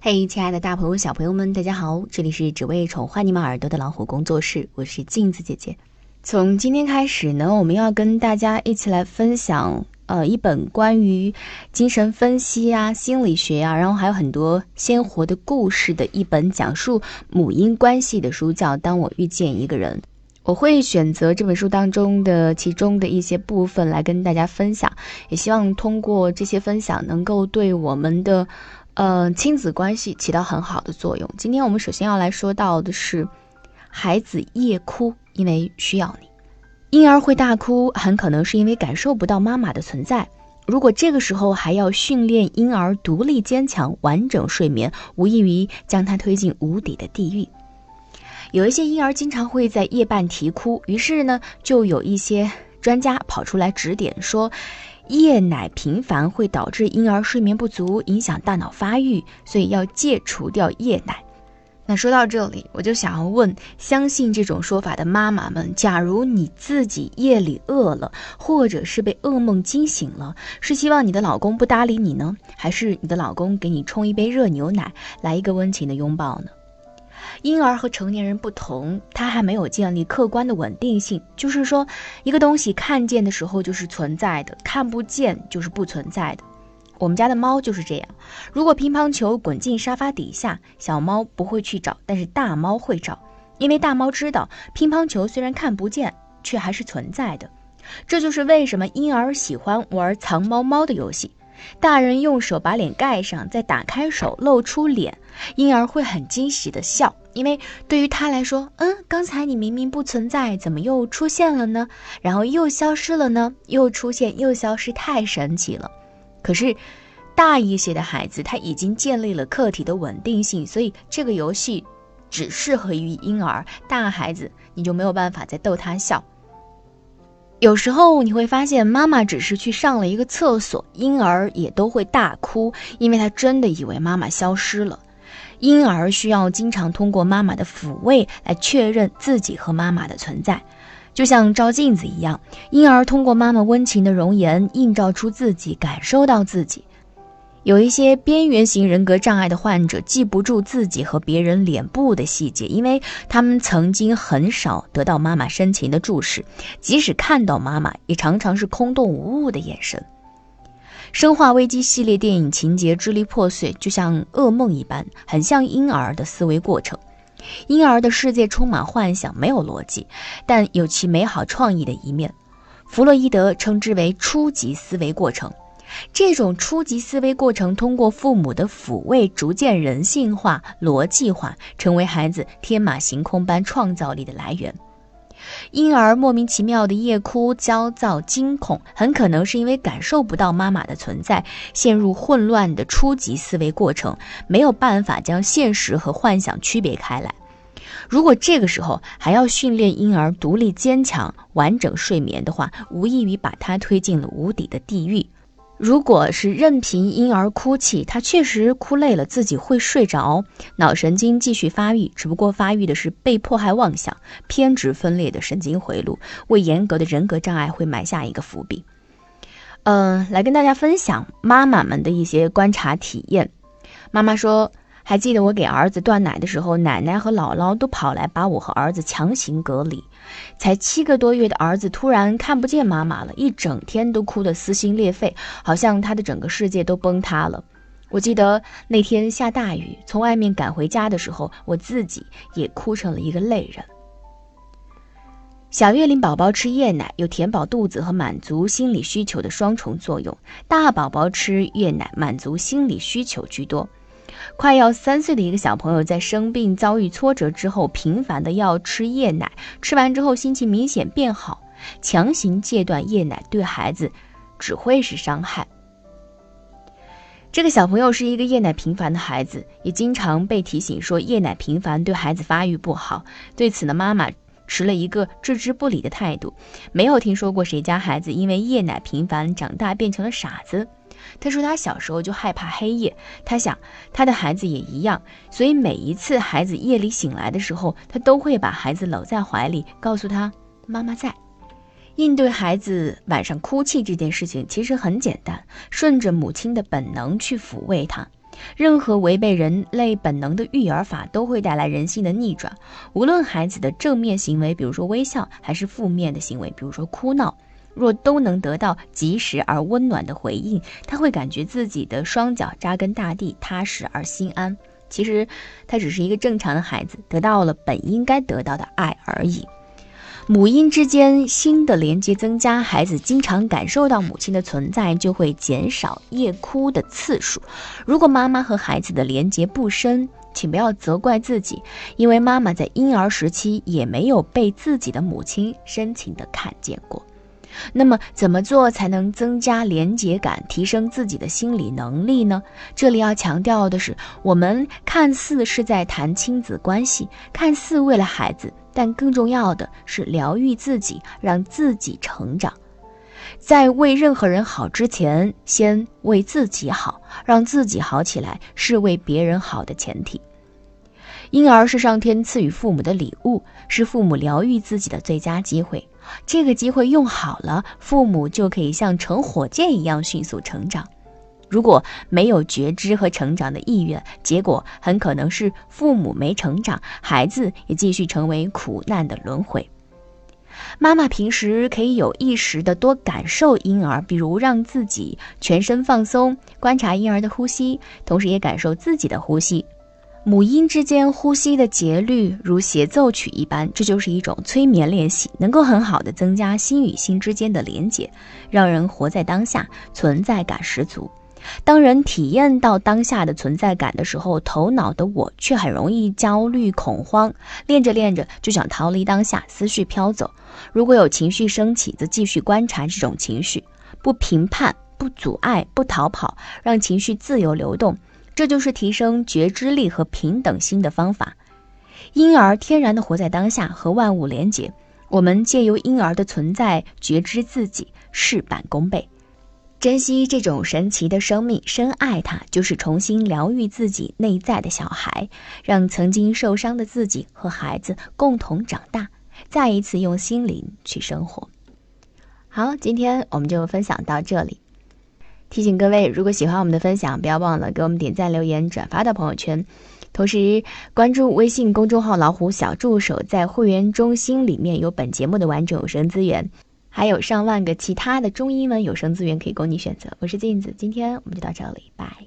嘿，亲爱的大朋友、小朋友们，大家好！这里是只为宠坏你们耳朵的老虎工作室，我是镜子姐姐。从今天开始呢，我们要跟大家一起来分享，呃，一本关于精神分析啊、心理学啊，然后还有很多鲜活的故事的一本讲述母婴关系的书，叫《当我遇见一个人》。我会选择这本书当中的其中的一些部分来跟大家分享，也希望通过这些分享能够对我们的，呃，亲子关系起到很好的作用。今天我们首先要来说到的是，孩子夜哭，因为需要你。婴儿会大哭，很可能是因为感受不到妈妈的存在。如果这个时候还要训练婴儿独立坚强、完整睡眠，无异于将他推进无底的地狱。有一些婴儿经常会在夜半啼哭，于是呢，就有一些专家跑出来指点说，夜奶频繁会导致婴儿睡眠不足，影响大脑发育，所以要戒除掉夜奶。那说到这里，我就想要问，相信这种说法的妈妈们，假如你自己夜里饿了，或者是被噩梦惊醒了，是希望你的老公不搭理你呢，还是你的老公给你冲一杯热牛奶，来一个温情的拥抱呢？婴儿和成年人不同，他还没有建立客观的稳定性，就是说，一个东西看见的时候就是存在的，看不见就是不存在的。我们家的猫就是这样，如果乒乓球滚进沙发底下，小猫不会去找，但是大猫会找，因为大猫知道乒乓球虽然看不见，却还是存在的。这就是为什么婴儿喜欢玩藏猫猫的游戏。大人用手把脸盖上，再打开手露出脸，婴儿会很惊喜的笑，因为对于他来说，嗯，刚才你明明不存在，怎么又出现了呢？然后又消失了呢？又出现又消失，太神奇了。可是大一些的孩子，他已经建立了客体的稳定性，所以这个游戏只适合于婴儿。大孩子你就没有办法再逗他笑。有时候你会发现，妈妈只是去上了一个厕所，婴儿也都会大哭，因为他真的以为妈妈消失了。婴儿需要经常通过妈妈的抚慰来确认自己和妈妈的存在，就像照镜子一样，婴儿通过妈妈温情的容颜映照出自己，感受到自己。有一些边缘型人格障碍的患者记不住自己和别人脸部的细节，因为他们曾经很少得到妈妈深情的注视，即使看到妈妈，也常常是空洞无物的眼神。生化危机系列电影情节支离破碎，就像噩梦一般，很像婴儿的思维过程。婴儿的世界充满幻想，没有逻辑，但有其美好创意的一面。弗洛伊德称之为初级思维过程。这种初级思维过程通过父母的抚慰，逐渐人性化、逻辑化，成为孩子天马行空般创造力的来源。婴儿莫名其妙的夜哭、焦躁、惊恐，很可能是因为感受不到妈妈的存在，陷入混乱的初级思维过程，没有办法将现实和幻想区别开来。如果这个时候还要训练婴儿独立坚强、完整睡眠的话，无异于把他推进了无底的地狱。如果是任凭婴儿哭泣，他确实哭累了，自己会睡着，脑神经继续发育，只不过发育的是被迫害妄想、偏执分裂的神经回路，为严格的人格障碍会埋下一个伏笔。嗯，来跟大家分享妈妈们的一些观察体验。妈妈说。还记得我给儿子断奶的时候，奶奶和姥姥都跑来把我和儿子强行隔离。才七个多月的儿子突然看不见妈妈了，一整天都哭得撕心裂肺，好像他的整个世界都崩塌了。我记得那天下大雨，从外面赶回家的时候，我自己也哭成了一个泪人。小月龄宝宝吃夜奶有填饱肚子和满足心理需求的双重作用，大宝宝吃夜奶满足心理需求居多。快要三岁的一个小朋友在生病遭遇挫折之后，频繁的要吃夜奶，吃完之后心情明显变好。强行戒断夜奶对孩子只会是伤害。这个小朋友是一个夜奶频繁的孩子，也经常被提醒说夜奶频繁对孩子发育不好。对此呢，妈妈持了一个置之不理的态度，没有听说过谁家孩子因为夜奶频繁长大变成了傻子。他说他小时候就害怕黑夜，他想他的孩子也一样，所以每一次孩子夜里醒来的时候，他都会把孩子搂在怀里，告诉他妈妈在。应对孩子晚上哭泣这件事情其实很简单，顺着母亲的本能去抚慰他。任何违背人类本能的育儿法都会带来人性的逆转。无论孩子的正面行为，比如说微笑，还是负面的行为，比如说哭闹，若都能得到及时而温暖的回应，他会感觉自己的双脚扎根大地，踏实而心安。其实，他只是一个正常的孩子，得到了本应该得到的爱而已。母婴之间心的连接增加，孩子经常感受到母亲的存在，就会减少夜哭的次数。如果妈妈和孩子的连接不深，请不要责怪自己，因为妈妈在婴儿时期也没有被自己的母亲深情的看见过。那么，怎么做才能增加连结感，提升自己的心理能力呢？这里要强调的是，我们看似是在谈亲子关系，看似为了孩子。但更重要的是疗愈自己，让自己成长。在为任何人好之前，先为自己好，让自己好起来，是为别人好的前提。婴儿是上天赐予父母的礼物，是父母疗愈自己的最佳机会。这个机会用好了，父母就可以像乘火箭一样迅速成长。如果没有觉知和成长的意愿，结果很可能是父母没成长，孩子也继续成为苦难的轮回。妈妈平时可以有意识的多感受婴儿，比如让自己全身放松，观察婴儿的呼吸，同时也感受自己的呼吸。母婴之间呼吸的节律如协奏曲一般，这就是一种催眠练习，能够很好的增加心与心之间的连接，让人活在当下，存在感十足。当人体验到当下的存在感的时候，头脑的我却很容易焦虑恐慌。练着练着就想逃离当下，思绪飘走。如果有情绪升起，则继续观察这种情绪，不评判，不阻碍，不逃跑，让情绪自由流动。这就是提升觉知力和平等心的方法。婴儿天然的活在当下，和万物连结。我们借由婴儿的存在觉知自己，事半功倍。珍惜这种神奇的生命，深爱它，就是重新疗愈自己内在的小孩，让曾经受伤的自己和孩子共同长大，再一次用心灵去生活。好，今天我们就分享到这里。提醒各位，如果喜欢我们的分享，不要忘了给我们点赞、留言、转发到朋友圈，同时关注微信公众号“老虎小助手”，在会员中心里面有本节目的完整有声资源。还有上万个其他的中英文有声资源可以供你选择。我是镜子，今天我们就到这里，拜。